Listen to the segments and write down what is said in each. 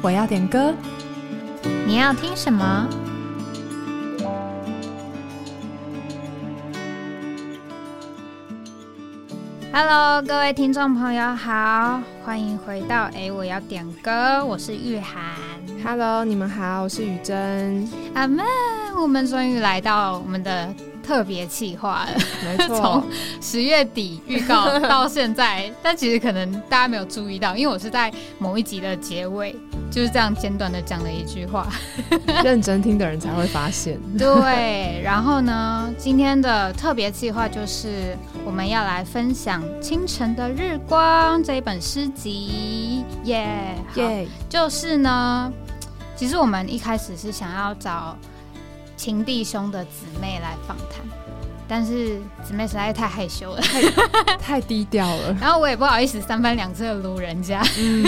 我要点歌，你要听什么？Hello，各位听众朋友好，欢迎回到哎，我要点歌，我是玉涵。Hello，你们好，我是雨珍。阿门，我们终于来到我们的。特别企划了，没错，从十月底预告 到现在，但其实可能大家没有注意到，因为我是在某一集的结尾就是这样简短的讲了一句话，认真听的人才会发现。对，然后呢，今天的特别计划就是我们要来分享《清晨的日光》这一本诗集，耶耶，就是呢，其实我们一开始是想要找。情弟兄的姊妹来访谈，但是姊妹实在太害羞了，太 太低调了。然后我也不好意思三番两次的撸人家，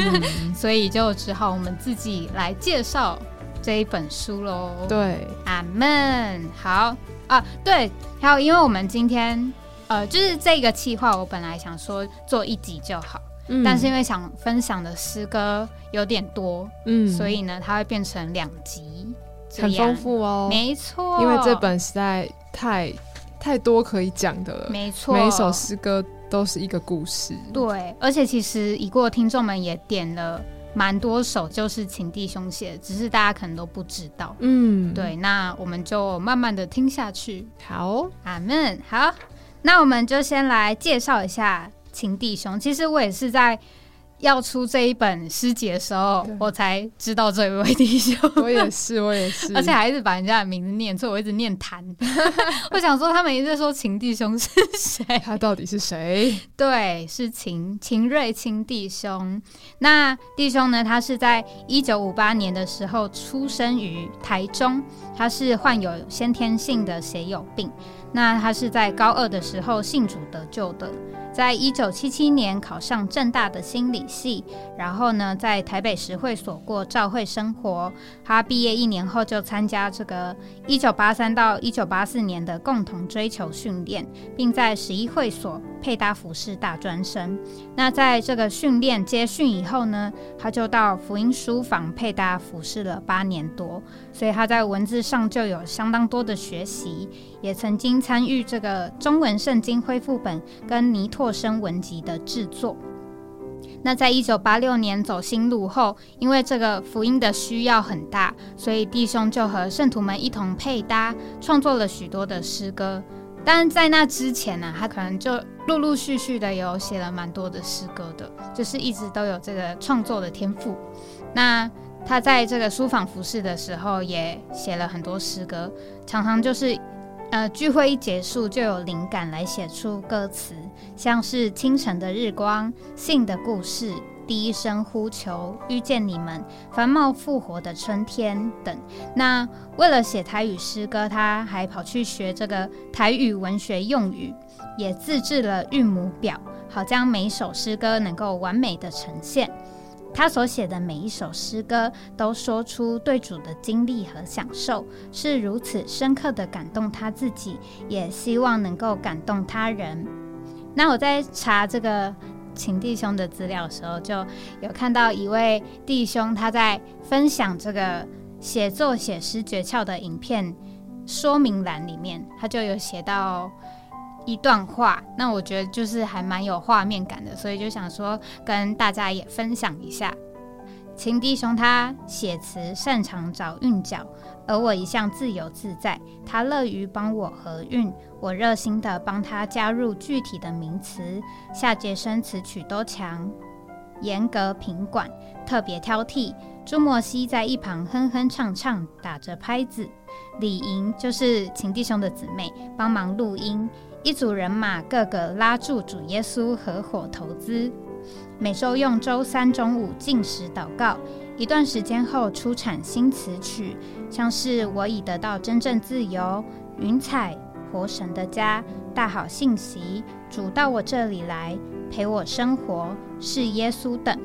所以就只好我们自己来介绍这一本书喽。对，阿门。好。啊，对，还有因为我们今天呃，就是这个计划，我本来想说做一集就好，但是因为想分享的诗歌有点多，嗯，所以呢，它会变成两集。很丰富哦，没错，因为这本实在太太多可以讲的了，没错，每一首诗歌都是一个故事，对，而且其实已过听众们也点了蛮多首，就是请弟兄写，只是大家可能都不知道，嗯，对，那我们就慢慢的听下去，好，阿门，好，那我们就先来介绍一下请弟兄，其实我也是在。要出这一本诗集的时候，我才知道这一位弟兄。我也是，我也是，而且还是把人家的名字念错，我一直念谭。我想说，他们一直在说秦弟兄是谁？他到底是谁？对，是秦秦瑞清弟兄。那弟兄呢？他是在一九五八年的时候出生于台中，他是患有先天性的血友病。那他是在高二的时候信主得救的。在一九七七年考上正大的心理系，然后呢，在台北实会所过照会生活。他毕业一年后就参加这个一九八三到一九八四年的共同追求训练，并在十一会所配搭服饰大专生。那在这个训练接训以后呢，他就到福音书房配搭服饰了八年多，所以他在文字上就有相当多的学习。也曾经参与这个中文圣经恢复本跟尼拓生文集的制作。那在一九八六年走新路后，因为这个福音的需要很大，所以弟兄就和圣徒们一同配搭，创作了许多的诗歌。但在那之前呢，他可能就陆陆续续的有写了蛮多的诗歌的，就是一直都有这个创作的天赋。那他在这个书房服饰的时候，也写了很多诗歌，常常就是。呃，聚会一结束就有灵感来写出歌词，像是清晨的日光、信的故事、第一声呼求、遇见你们、繁茂复活的春天等。那为了写台语诗歌，他还跑去学这个台语文学用语，也自制了韵母表，好将每首诗歌能够完美的呈现。他所写的每一首诗歌，都说出对主的经历和享受，是如此深刻的感动他自己，也希望能够感动他人。那我在查这个秦弟兄的资料的时候，就有看到一位弟兄他在分享这个写作写诗诀窍的影片说明栏里面，他就有写到。一段话，那我觉得就是还蛮有画面感的，所以就想说跟大家也分享一下。秦弟兄他写词擅长找韵脚，而我一向自由自在，他乐于帮我合韵，我热心的帮他加入具体的名词，下节生词曲都强，严格品管，特别挑剔。朱莫西在一旁哼哼唱唱，打着拍子。李莹就是秦弟兄的姊妹，帮忙录音。一组人马，个个拉住主耶稣合伙投资，每周用周三中午进食祷告。一段时间后出产新词曲，像是我已得到真正自由、云彩、活神的家、大好信息、主到我这里来陪我生活是耶稣等。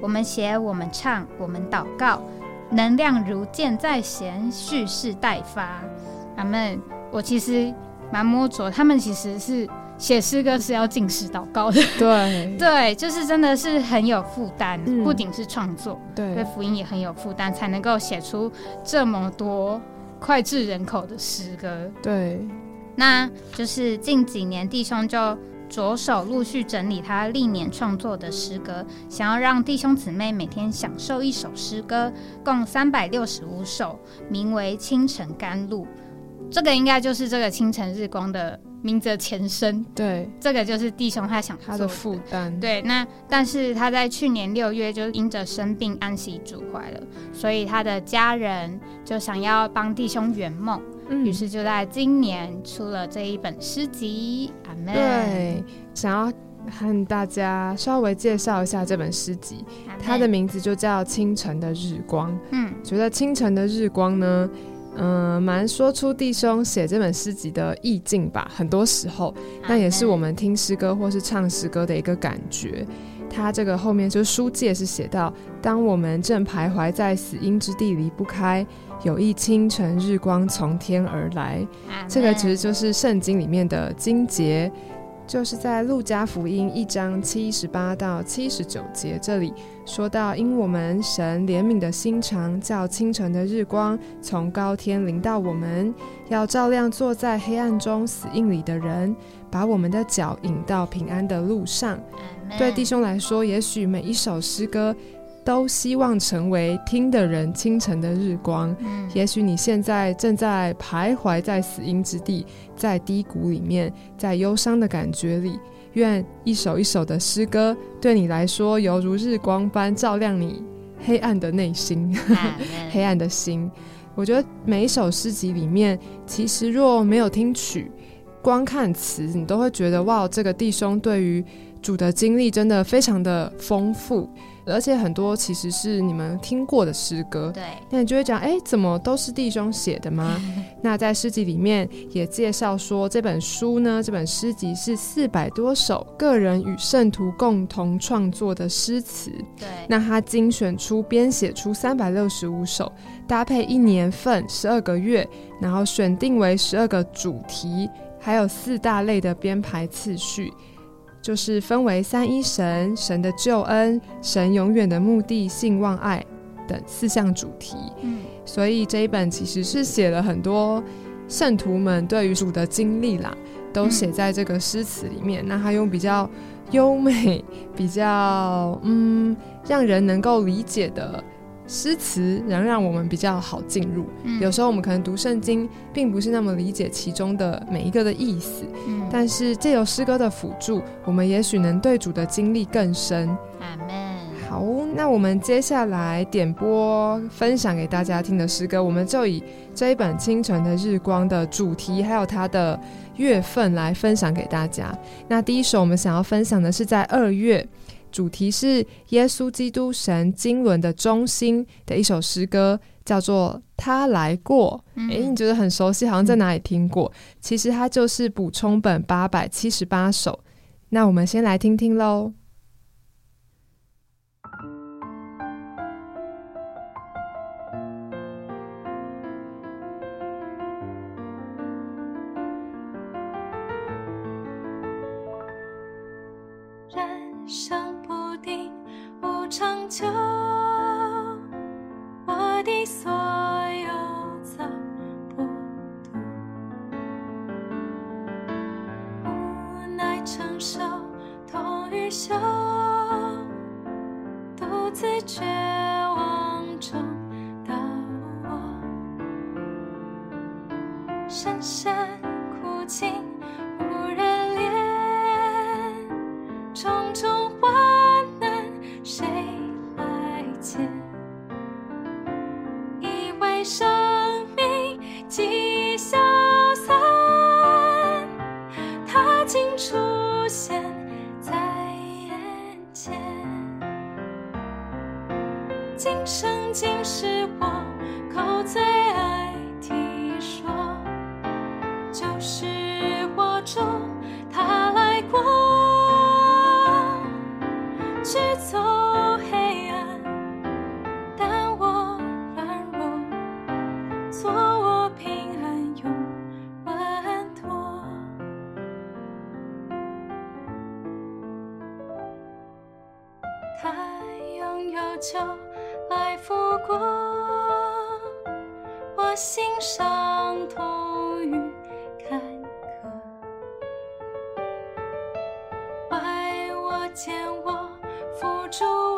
我们写，我们唱，我们祷告，能量如箭在弦，蓄势待发。阿门。我其实。蛮摸着，他们其实是写诗歌是要进食祷告的。对对，就是真的是很有负担，嗯不仅是创作，对对福音也很有负担，才能够写出这么多脍炙人口的诗歌。对，那就是近几年弟兄就着手陆续整理他历年创作的诗歌，想要让弟兄姊妹每天享受一首诗歌，共三百六十五首，名为《清晨甘露》。这个应该就是这个清晨日光的名字的前身。对，这个就是弟兄他想他的做负担，对，那但是他在去年六月就因着生病安息主怀了，所以他的家人就想要帮弟兄圆梦，嗯于是就在今年出了这一本诗集。阿门。对，想要和大家稍微介绍一下这本诗集，它的名字就叫《清晨的日光》。嗯觉得清晨的日光呢，嗯、蛮说出弟兄写这本诗集的意境吧。很多时候，那也是我们听诗歌或是唱诗歌的一个感觉。它这个后面就是书界是写到，当我们正徘徊在死荫之地离不开，有一清晨日光从天而来。这个其实就是圣经里面的经节，就是在路加福音一章七十八到七十九节这里说到，因我们神怜悯的心肠，叫清晨的日光从高天临到我们，要照亮坐在黑暗中死荫里的人，把我们的脚引到平安的路上。对弟兄来说，也许每一首诗歌都希望成为听的人清晨的日光。嗯也许你现在正在徘徊在死荫之地，在低谷里面，在忧伤的感觉里。愿一首一首的诗歌对你来说，犹如日光般照亮你黑暗的内心、黑暗的心。我觉得每一首诗集里面，其实若没有听曲，光看词，你都会觉得哇，这个弟兄对于主的经历真的非常的丰富，而且很多其实是你们听过的诗歌。对，那你就会讲，哎，怎么都是弟兄写的吗？那在诗集里面也介绍说，这本书呢，这本诗集是四百多首个人与圣徒共同创作的诗词。对，那他精选出、编写出三百六十五首，搭配一年份十二个月，然后选定为十二个主题，还有四大类的编排次序。就是分为三一神、神的救恩、神永远的目的、性望爱等四项主题。嗯所以这一本其实是写了很多圣徒们对于主的经历啦，都写在这个诗词里面。那他用比较优美、比较嗯让人能够理解的诗词，能让我们比较好进入。嗯有时候我们可能读圣经，并不是那么理解其中的每一个的意思，嗯但是借由诗歌的辅助，我们也许能对主的经历更深。阿门。好，那我们接下来点播分享给大家听的诗歌，我们就以这一本《清晨的日光》的主题还有它的月份来分享给大家。那第一首我们想要分享的是在二月，主题是耶稣基督神经纶的中心的一首诗歌，叫做《他来过》。嗯诶，你觉得很熟悉，好像在哪里听过？其实它就是补充本八百七十八首。那我们先来听听喽。无长久。我的所有走不读，无奈承受痛与笑，独自绝扶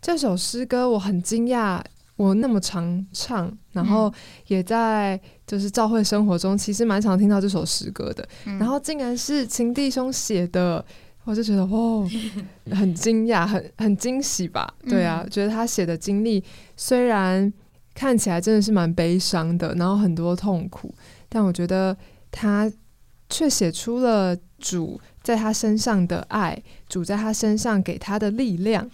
这首诗歌我很惊讶，我那么常唱，然后也在就是教会生活中，其实蛮常听到这首诗歌的。嗯然后竟然是秦弟兄写的，我就觉得哦，很惊讶，很很惊喜吧？对啊，觉得他写的经历虽然看起来真的是蛮悲伤的，然后很多痛苦，但我觉得他却写出了主在他身上的爱，主在他身上给他的力量。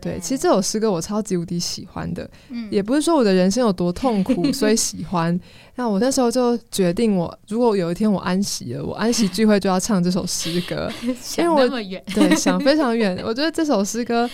对，其实这首诗歌我超级无敌喜欢的，嗯也不是说我的人生有多痛苦，所以喜欢。那我那时候就决定我，如果有一天我安息了，我安息聚会就要唱这首诗歌。因为我对，想非常远。我觉得这首诗歌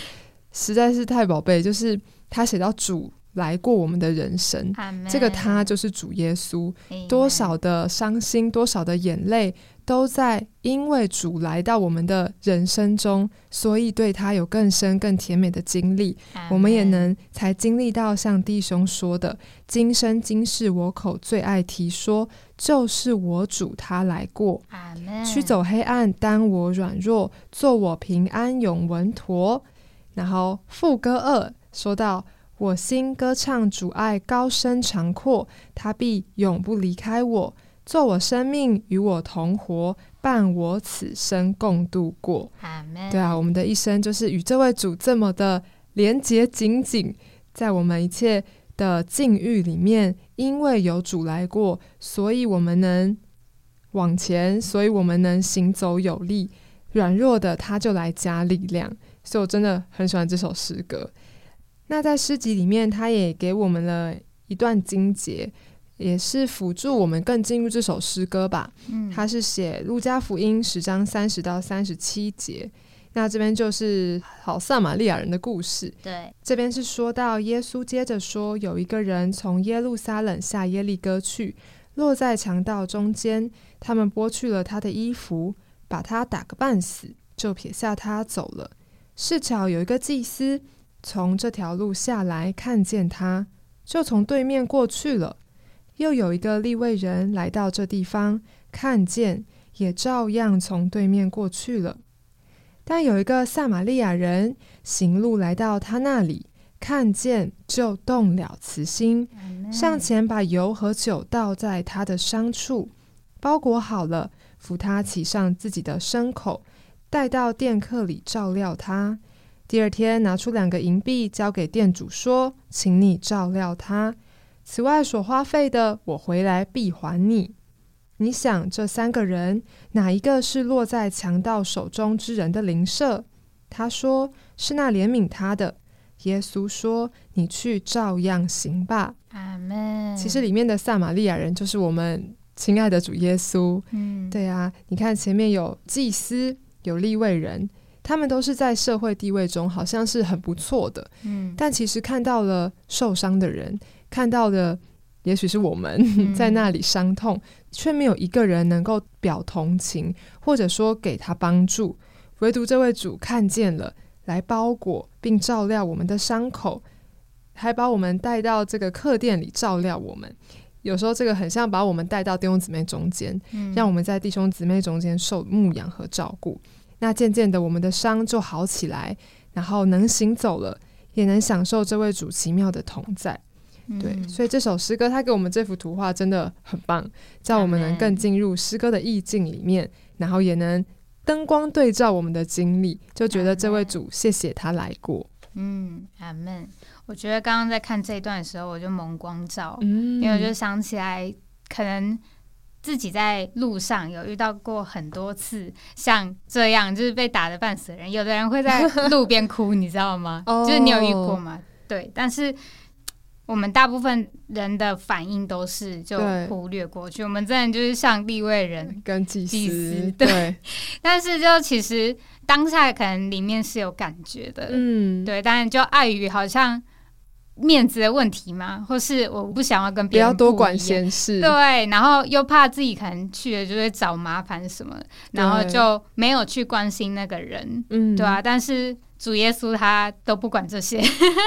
实在是太宝贝，就是他写到主来过我们的人生，这个他就是主耶稣。多少的伤心，多少的眼泪，都在因为主来到我们的人生中，所以对他有更深、更甜美的经历。我们也能才经历到像弟兄说的：“今生今世，我口最爱提说，就是我主他来过，驱走黑暗，担我软弱，做我平安永稳妥。”然后副歌二说到：“我心歌唱主爱高深长阔，他必永不离开我，做我生命与我同活，伴我此生共度过。”对啊，我们的一生就是与这位主这么的连结紧紧，在我们一切的境遇里面，因为有主来过，所以我们能往前，所以我们能行走有力。软弱的他就来加力量，所以我真的很喜欢这首诗歌。那在诗集里面，他也给我们了一段经节，也是辅助我们更进入这首诗歌吧。嗯他是写路加福音十章三十到三十七节。那这边就是好撒玛利亚人的故事。对，这边是说到耶稣接着说，有一个人从耶路撒冷下耶利哥去，落在强盗中间，他们剥去了他的衣服，把他打个半死，就撇下他走了。是巧有一个祭司从这条路下来，看见他，就从对面过去了。又有一个利位人来到这地方，看见，也照样从对面过去了。但有一个撒玛利亚人行路来到他那里，看见，就动了慈心，上前把油和酒倒在他的伤处，包裹好了，扶他骑上自己的牲口，带到店客里照料他。第二天拿出两个银币交给店主，说：“请你照料他。”此外所花费的，我回来必还你。你想，这三个人哪一个是落在强盗手中之人的邻舍？他说是那怜悯他的。耶稣说：“你去照样行吧。”阿门。其实里面的撒玛利亚人就是我们亲爱的主耶稣。嗯，对啊，你看前面有祭司，有立位人，他们都是在社会地位中好像是很不错的。嗯，但其实看到了受伤的人。看到的也许是我们 在那里伤痛，却没有一个人能够表同情，或者说给他帮助。唯独这位主看见了，来包裹并照料我们的伤口，还把我们带到这个客店里照料我们。有时候这个很像把我们带到弟兄姊妹中间，让我们在弟兄姊妹中间受牧养和照顾。那渐渐的，我们的伤就好起来，然后能行走了，也能享受这位主奇妙的同在。对，所以这首诗歌，它给我们这幅图画真的很棒，叫我们能更进入诗歌的意境里面，然后也能灯光对照我们的经历，就觉得这位主谢谢他来过。嗯，阿门。我觉得刚刚在看这一段的时候，我就蒙光照，嗯，因为我就想起来，可能自己在路上有遇到过很多次像这样，就是被打的半死的人，有的人会在路边哭，你知道吗？就是你有遇过吗？对，但是。我们大部分人的反应都是就忽略过去，我们真的就是像立位人跟祭司，对。但是就其实当下可能里面是有感觉的，嗯，对。但是就碍于好像面子的问题吗，或是我不想要跟别人多管闲事，对。然后又怕自己可能去了就会找麻烦什么，然后就没有去关心那个人，嗯，对啊。但是。主耶稣他都不管这些，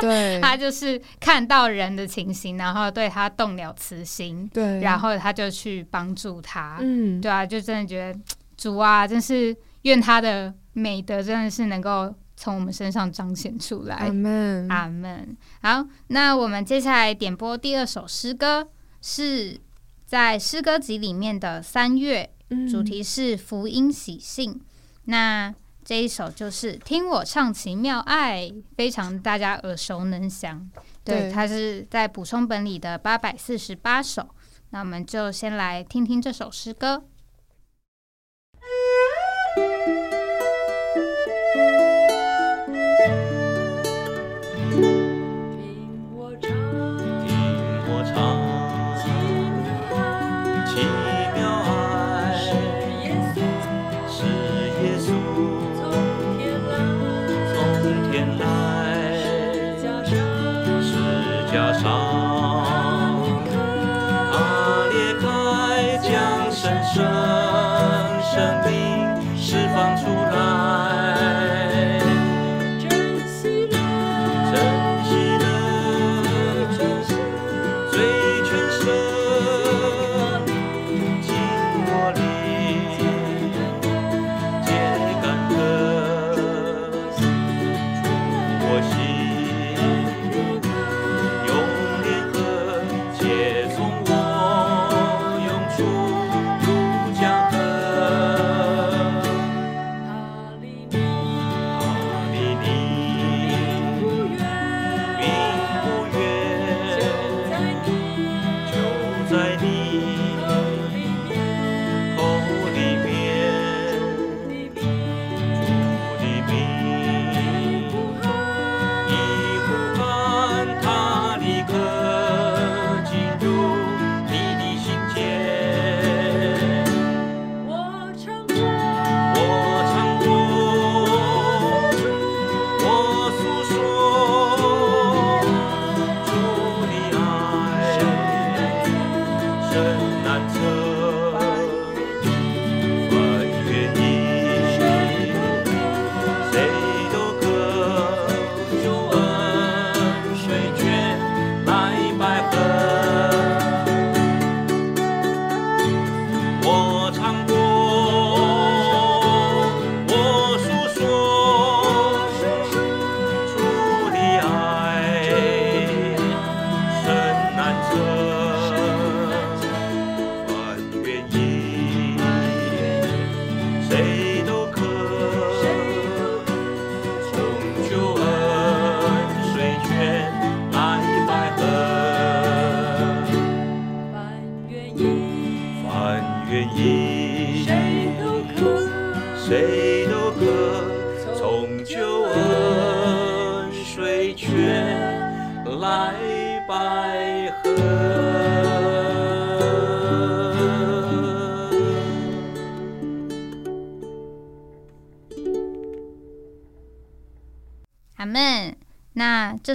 对，他就是看到人的情形，然后对他动了慈心，对，然后他就去帮助他，嗯，对啊，就真的觉得 主啊，真是愿他的美德真的是能够从我们身上彰显出来，阿门，阿门。好，那我们接下来点播第二首诗歌，是在诗歌集里面的三月，主题是福音喜信，那。这一首就是听我唱奇妙爱，非常大家耳熟能详。对，它是在补充本里的八百四十八首。那我们就先来听听这首诗歌。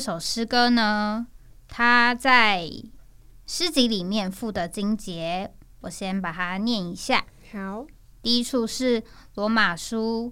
首诗歌呢，它在诗集里面附的经节，我先把它念一下。好，第一处是罗马书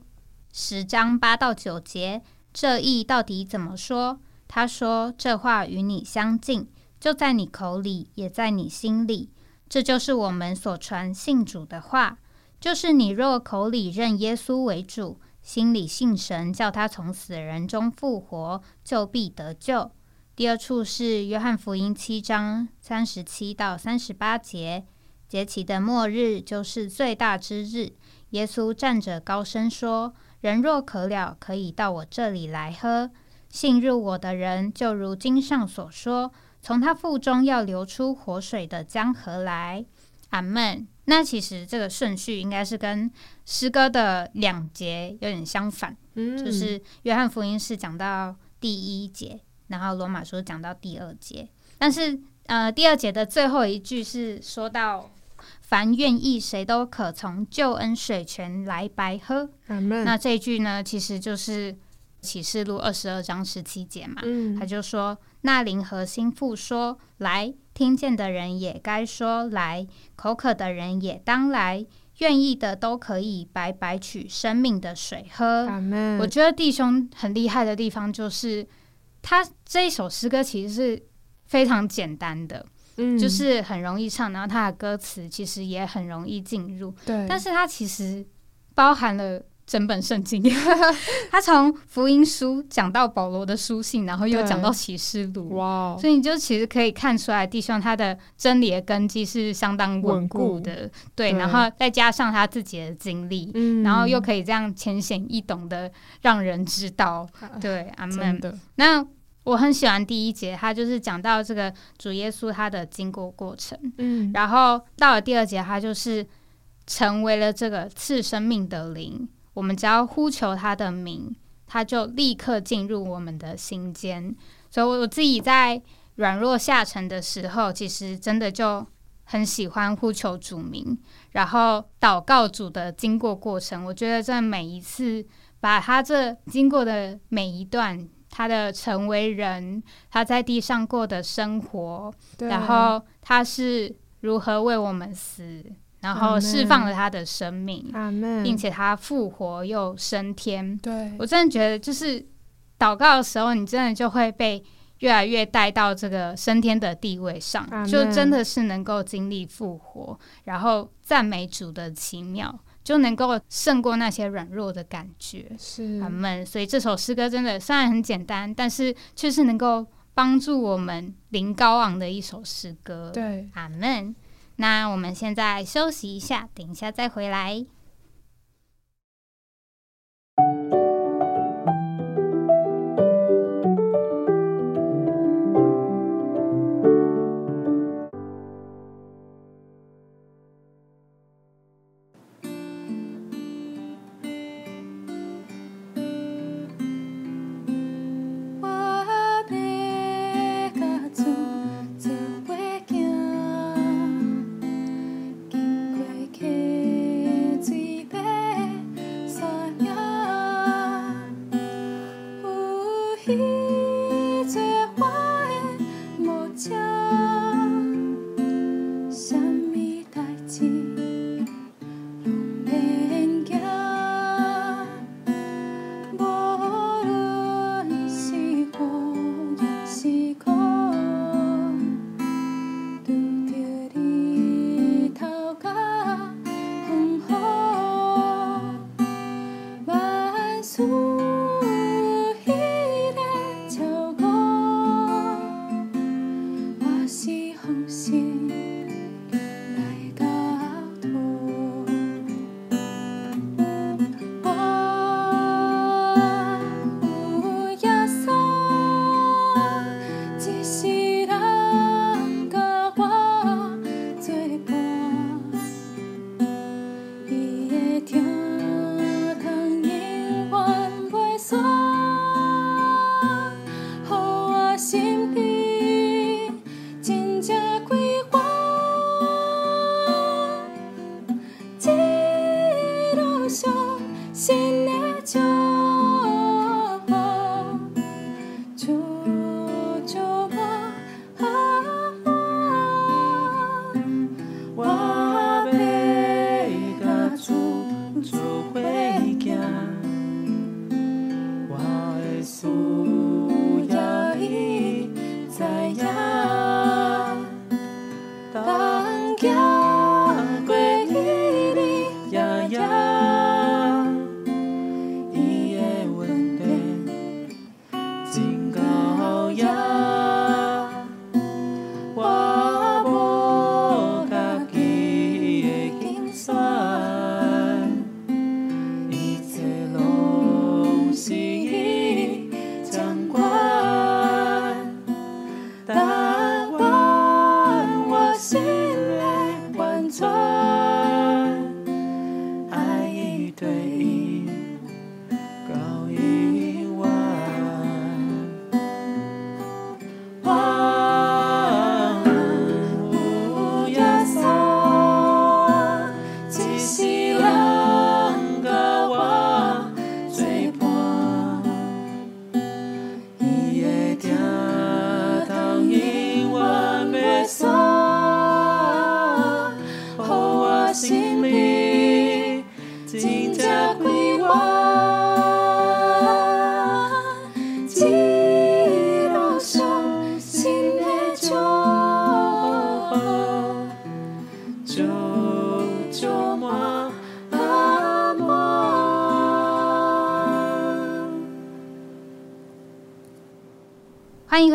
十章八到九节，这意到底怎么说？他说：“这话与你相近，就在你口里，也在你心里。这就是我们所传信主的话，就是你若口里认耶稣为主，心里信神，叫他从死人中复活，就必得救。”第二处是约翰福音七章三十七到三十八节，节期的末日就是最大之日。耶稣站着高声说：“人若渴了，可以到我这里来喝。信入我的人，就如经上所说，从他腹中要流出活水的江河来。”阿门。那其实这个顺序应该是跟诗歌的两节有点相反，嗯就是约翰福音是讲到第一节，然后罗马书讲到第二节，但是呃，第二节的最后一句是说到。凡愿意，谁都可从救恩水泉来白喝。那这一句呢，其实就是启示录二十二章十七节嘛。嗯他就说：“那灵和心腹说，来，听见的人也该说来，口渴的人也当来，愿意的都可以白白取生命的水喝。我觉得弟兄很厉害的地方，就是他这一首诗歌其实是非常简单的，嗯。就是很容易唱，然后他的歌词其实也很容易进入，对，但是它其实包含了整本圣经。他从福音书讲到保罗的书信，然后又讲到启示录，哇哦，所以你就其实可以看出来，弟兄他的真理的根基是相当稳稳固。固的，对，对。然后再加上他自己的经历。嗯。然后又可以这样浅显易懂的让人知道，对，阿真门。的，那我很喜欢第一节，他就是讲到这个主耶稣他的经过过程，嗯，然后到了第二节，他就是成为了这个赐生命的灵。我们只要呼求他的名，他就立刻进入我们的心间。所以，我我自己在软弱下沉的时候，其实真的就很喜欢呼求主名，然后祷告主的经过过程。我觉得这每一次把他这经过的每一段，他的成为人，他在地上过的生活，然后他是如何为我们死，然后释放了他的生命，并且他复活又升天。对，我真的觉得，就是祷告的时候，你真的就会被越来越带到这个升天的地位上就真的是能够经历复活，然后赞美主的奇妙，就能够胜过那些软弱的感觉。是阿门。所以这首诗歌真的虽然很简单，但是却是能够帮助我们灵高昂的一首诗歌。，对，阿门。那我们现在休息一下，等一下再回来。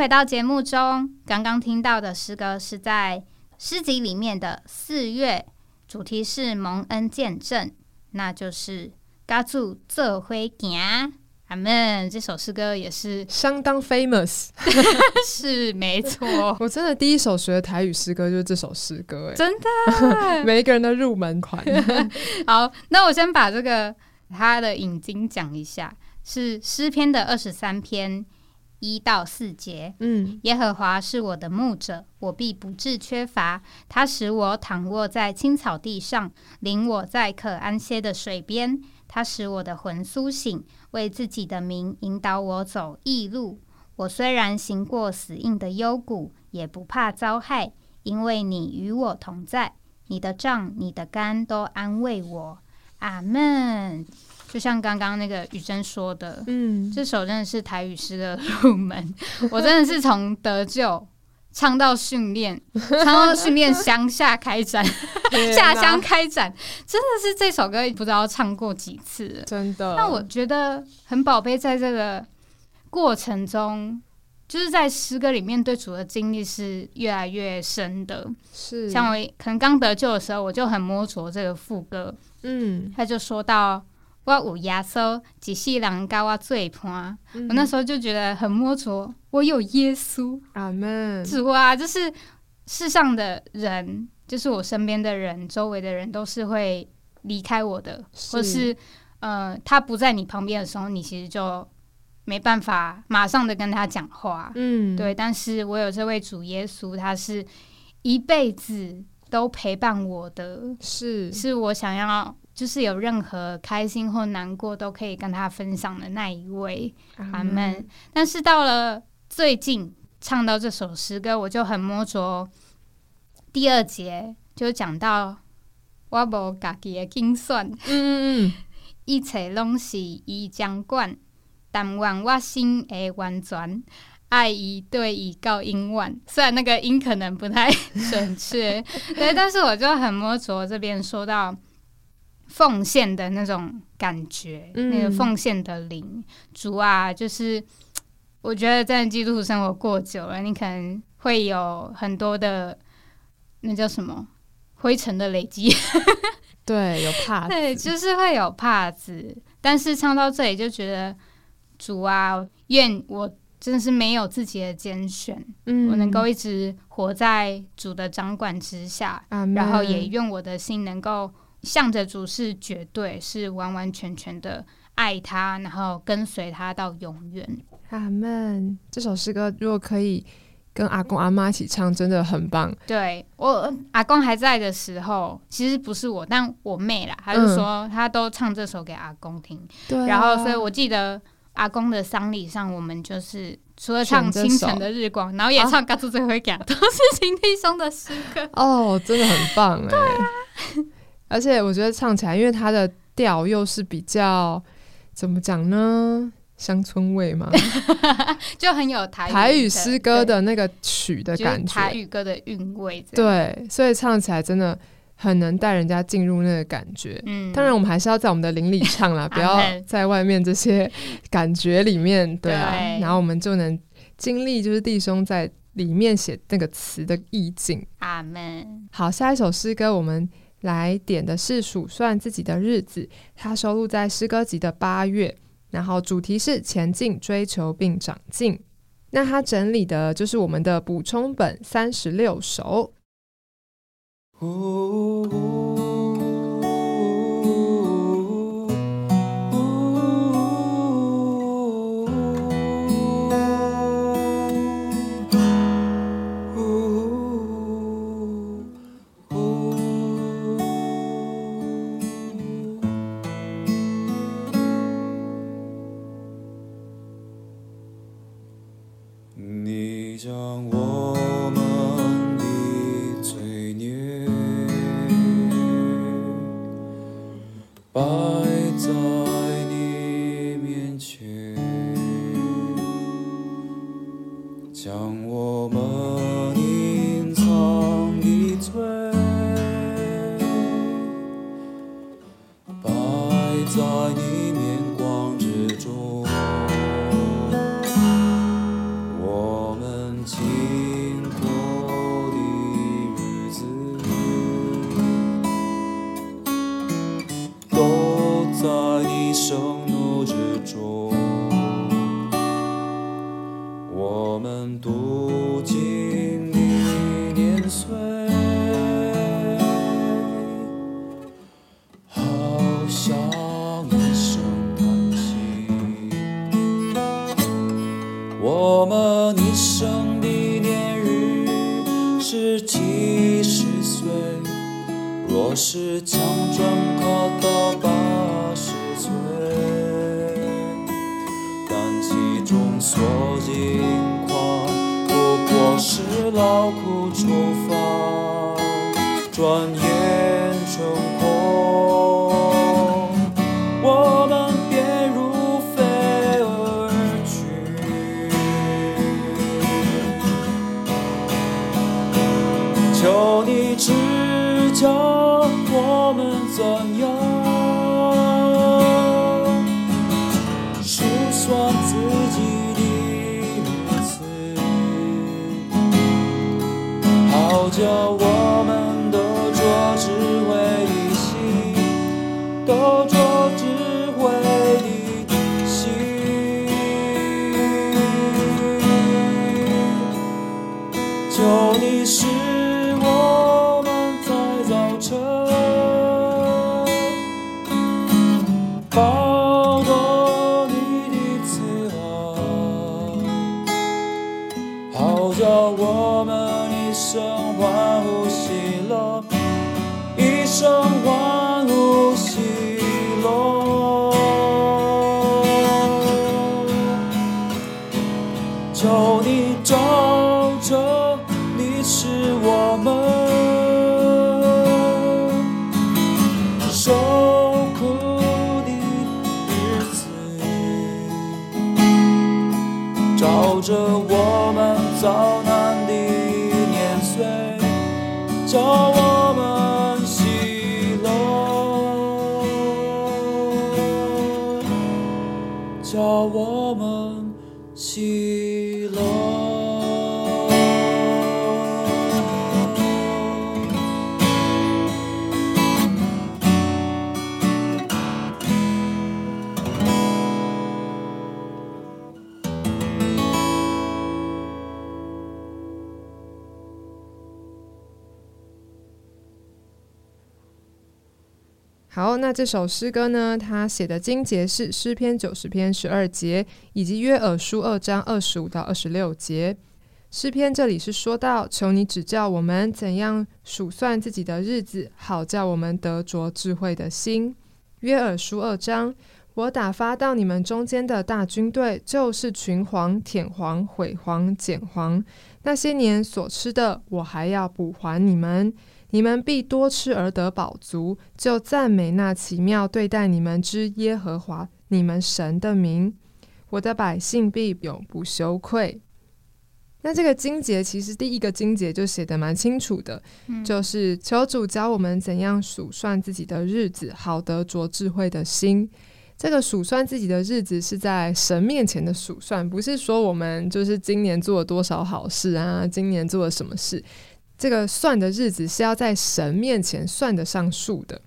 回到节目中。刚刚听到的诗歌是在诗集里面的四月，主题是蒙恩见证，那就是“嘎住这回行”。阿门。这首诗歌也是相当 famous，是没错。我真的第一首学的台语诗歌就是这首诗歌，哎，真的，每一个人的入门款。好，那我先把这个它的引经讲一下，是诗篇的二十三篇一到四节。嗯，耶和华是我的牧者，我必不致缺乏。他使我躺卧在青草地上，领我在可安歇的水边。他使我的魂苏醒，为自己的名引导我走义路。我虽然行过死荫的幽谷，也不怕遭害，因为你与我同在。你的杖、你的肝都安慰我。阿门。就像刚刚那个雨珍说的，嗯，这首真的是台语诗的入门。我真的是从得救。唱到训练，唱到训练 乡下开展，下乡开展，真的是这首歌不知道唱过几次，真的。那我觉得很宝贝，在这个过程中，就是在诗歌里面对主的经历是越来越深的。是，像我可能刚得救的时候，我就很摸着这个副歌，嗯，他就说到。我有耶稣，几世人教我最伴。我那时候就觉得很摸着，我有耶稣，阿门。主啊，就是世上的人，就是我身边的人，周围的人都是会离开我的，或是呃，他不在你旁边的时候，你其实就没办法马上的跟他讲话。嗯，对。但是我有这位主耶稣，他是一辈子都陪伴我的，是，是我想要。就是有任何开心或难过都可以跟他分享的那一位，阿门。但是到了最近唱到这首诗歌，我就很摸着第二节，就讲到我无家己的精算，嗯 一切拢是伊掌管，但愿我心会完全爱伊对伊够英文。虽然那个音可能不太 准确，对，但是我就很摸着这边说到。奉献的那种感觉，那个奉献的灵，主啊，就是 我觉得在基督徒生活过久了，你可能会有很多的那叫什么灰尘的累积，对，有怕，对，就是会有怕子。但是唱到这里就觉得主啊，愿我真的是没有自己的拣选，嗯，我能够一直活在主的掌管之下，然后也愿我的心能够。向着主是绝对是完完全全的爱他，然后跟随他到永远。阿门。这首诗歌如果可以跟阿公阿妈一起唱，真的很棒。对我阿公还在的时候，其实不是我，但我妹啦，她就说她都唱这首给阿公听。对，然后所以我记得阿公的丧礼上，我们就是除了唱清晨的日光，然后也唱《嘎出最后一讲》，都是情弟兄的诗歌。哦，真的很棒哎。对啊。而且我觉得唱起来，因为它的调又是比较怎么讲呢？乡村味嘛，就很有台台语诗歌的那个曲的感觉，台语歌的韵味。对，所以唱起来真的很能带人家进入那个感觉。嗯，当然我们还是要在我们的邻里唱啦，不要在外面这些感觉里面。对啊，然后我们就能经历，就是弟兄在里面写那个词的意境。阿门。好，下一首诗歌我们。来点的是数算自己的日子，它收录在诗歌集的八月，然后主题是前进、追求并长进。那它整理的就是我们的补充本三十六首。那这首诗歌呢，它写的经节是诗篇九十篇十二节，以及约珥书二章二十五到二十六节。诗篇这里是说到，求你指教我们怎样数算自己的日子，好叫我们得着智慧的心。约珥书二章，我打发到你们中间的大军队，就是群黄、舔黄、毁黄、剪黄。那些年所吃的，我还要补还你们。你们必多吃而得饱足，就赞美那奇妙对待你们之耶和华你们神的名。我的百姓必永不羞愧。那这个经节其实第一个经节就写的蛮清楚的，嗯就是求主教我们怎样数算自己的日子，好得着智慧的心。这个数算自己的日子是在神面前的数算，不是说我们就是今年做了多少好事啊，今年做了什么事。这个算的日子是要在神面前算得上数的。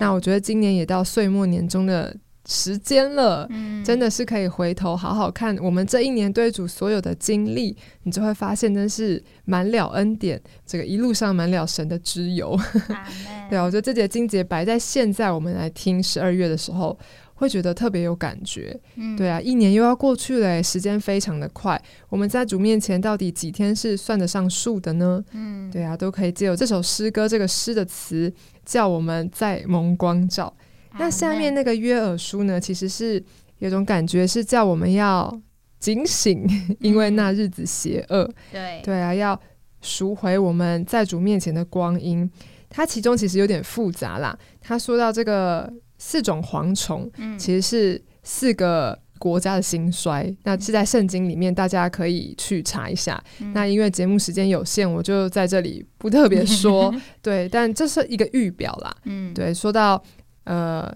那我觉得今年也到岁末年终的时间了，嗯真的是可以回头好好看我们这一年对主所有的经历，你就会发现真是满了恩典，这个一路上满了神的之友。对啊，我觉得这节经节摆在现在我们来听十二月的时候，会觉得特别有感觉。嗯对啊，一年又要过去了，时间非常的快。我们在主面前到底几天是算得上数的呢？嗯，对啊，都可以借由这首诗歌这个诗的词，叫我们在蒙光照。那下面那个约尔书呢，其实是有种感觉是叫我们要警醒，因为那日子邪恶。对对啊，要赎回我们在主面前的光阴。它其中其实有点复杂啦。他说到这个四种蝗虫，嗯其实是四个国家的兴衰。那是在圣经里面，大家可以去查一下。嗯那因为节目时间有限，我就在这里不特别说。对，但这是一个预表啦。嗯对，说到呃，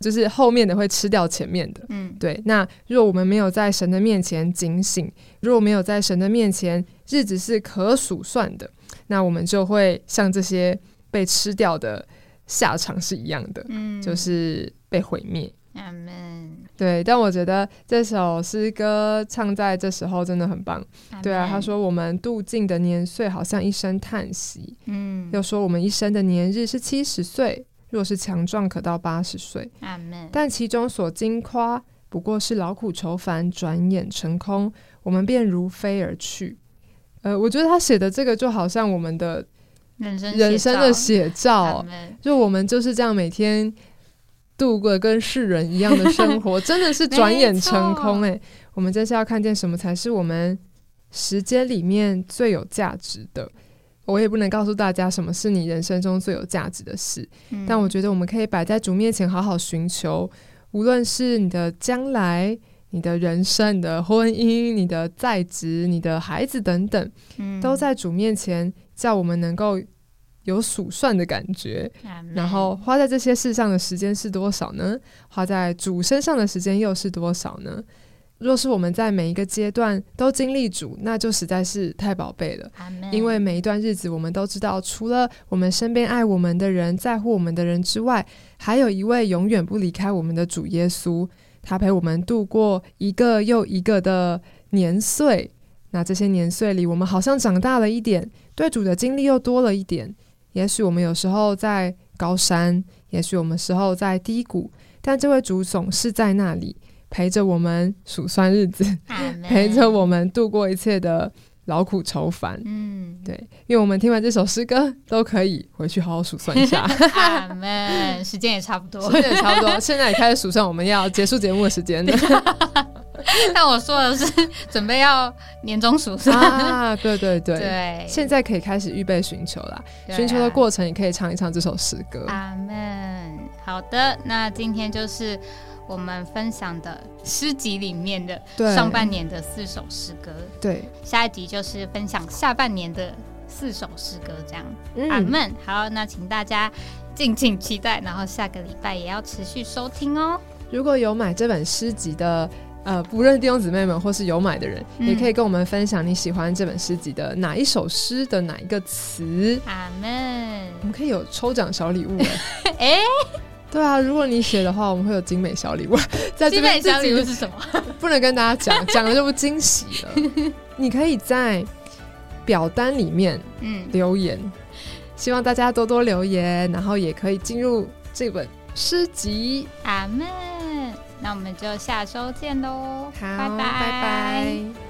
就是后面的会吃掉前面的。嗯对，那若我们没有在神的面前警醒，如果没有在神的面前日子是可数算的，那我们就会像这些被吃掉的下场是一样的，嗯就是被毁灭。对，但我觉得这首诗歌唱在这时候真的很棒。对啊，他说我们度尽的年岁好像一声叹息，嗯，又说我们一生的年日是七十岁，若是强壮可到八十岁。但其中所经夸不过是劳苦愁烦，转眼成空，我们便如飞而去。呃，我觉得他写的这个就好像我们的人生人生的写写照，就我们就是这样每天度过跟世人一样的生活，真的是转眼成空哎、我们真是要看见什么才是我们时间里面最有价值的。我也不能告诉大家什么是你人生中最有价值的事，嗯。但我觉得我们可以摆在主面前好好寻求，无论是你的将来、你的人生、你的婚姻、你的在职、你的孩子等等，嗯都在主面前，叫我们能够有数算的感觉。然后花在这些事上的时间是多少呢？花在主身上的时间又是多少呢？若是我们在每一个阶段都经历主，那就实在是太宝贝了。因为每一段日子，我们都知道，除了我们身边爱我们的人、在乎我们的人之外，还有一位永远不离开我们的主耶稣。他陪我们度过一个又一个的年岁。那这些年岁里，我们好像长大了一点，对主的经历又多了一点。也许我们有时候在高山，也许我们时候在低谷，但这位主总是在那里陪着我们数算日子，陪着我们度过一切的劳苦愁烦。嗯，对，因为我们听完这首诗歌，都可以回去好好数算一下，阿门，时间也差不多时。间也差不多。现在也开始数算我们要结束节目的时间了 但我说的是准备要年终数算，啊！对对对，对，现在可以开始预备寻求啦。对啊寻求的过程也可以唱一唱这首诗歌。阿门。好的，那今天就是我们分享的诗集里面的，上半年的四首诗歌，对，下一集就是分享下半年的四首诗歌，这样。嗯阿门。好，那请大家敬请期待，然后下个礼拜也要持续收听哦。如果有买这本诗集的。呃，不认弟兄姊妹们，或是有买的人，嗯也可以跟我们分享你喜欢这本诗集的哪一首诗的哪一个词。阿门我。们可以有抽奖小礼物哎。哎，对啊，如果你写的话，我们会有精美小礼物。在这基本小礼物是什么？不能跟大家讲，讲了就不惊喜了。你可以在表单里面嗯，留言，希望大家多多留言，然后也可以进入这本诗集。阿门。那我们就下周见喽，好，拜拜拜拜